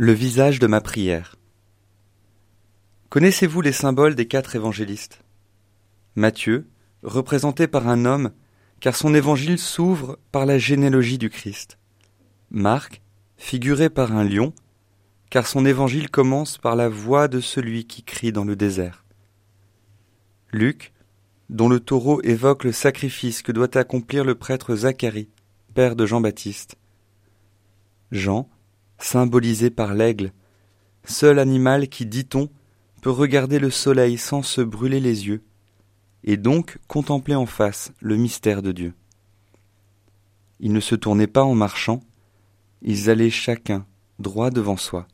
Le visage de ma prière. Connaissez-vous les symboles des quatre évangélistes? Matthieu, représenté par un homme, car son évangile s'ouvre par la généalogie du Christ. Marc, figuré par un lion, car son évangile commence par la voix de celui qui crie dans le désert. Luc, dont le taureau évoque le sacrifice que doit accomplir le prêtre Zacharie, père de Jean-Baptiste. Jean, symbolisé par l'aigle, seul animal qui, dit-on, peut regarder le soleil sans se brûler les yeux, et donc contempler en face le mystère de Dieu. Ils ne se tournaient pas en marchant, ils allaient chacun droit devant soi.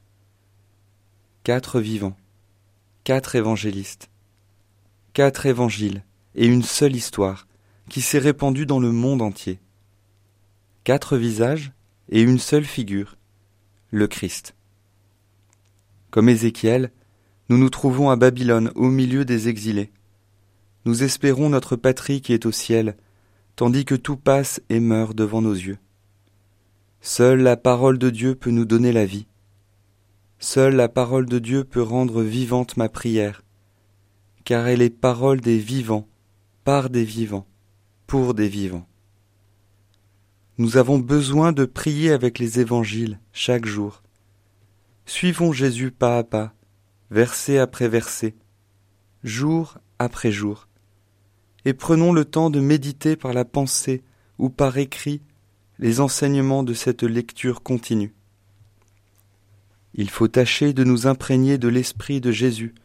Quatre vivants, quatre évangélistes, quatre évangiles et une seule histoire qui s'est répandue dans le monde entier. Quatre visages et une seule figure, le Christ. Comme Ézéchiel, nous nous trouvons à Babylone au milieu des exilés. Nous espérons notre patrie qui est au ciel, tandis que tout passe et meurt devant nos yeux. Seule la parole de Dieu peut nous donner la vie. Seule la parole de Dieu peut rendre vivante ma prière, car elle est parole des vivants, par des vivants, pour des vivants. Nous avons besoin de prier avec les évangiles chaque jour. Suivons Jésus pas à pas, verset après verset, jour après jour, et prenons le temps de méditer par la pensée ou par écrit les enseignements de cette lecture continue. Il faut tâcher de nous imprégner de l'esprit de Jésus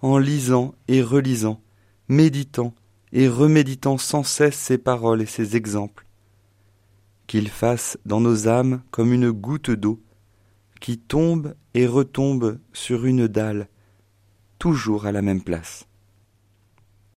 en lisant et relisant, méditant et reméditant sans cesse ses paroles et ses exemples qu'il fasse dans nos âmes comme une goutte d'eau qui tombe et retombe sur une dalle, toujours à la même place.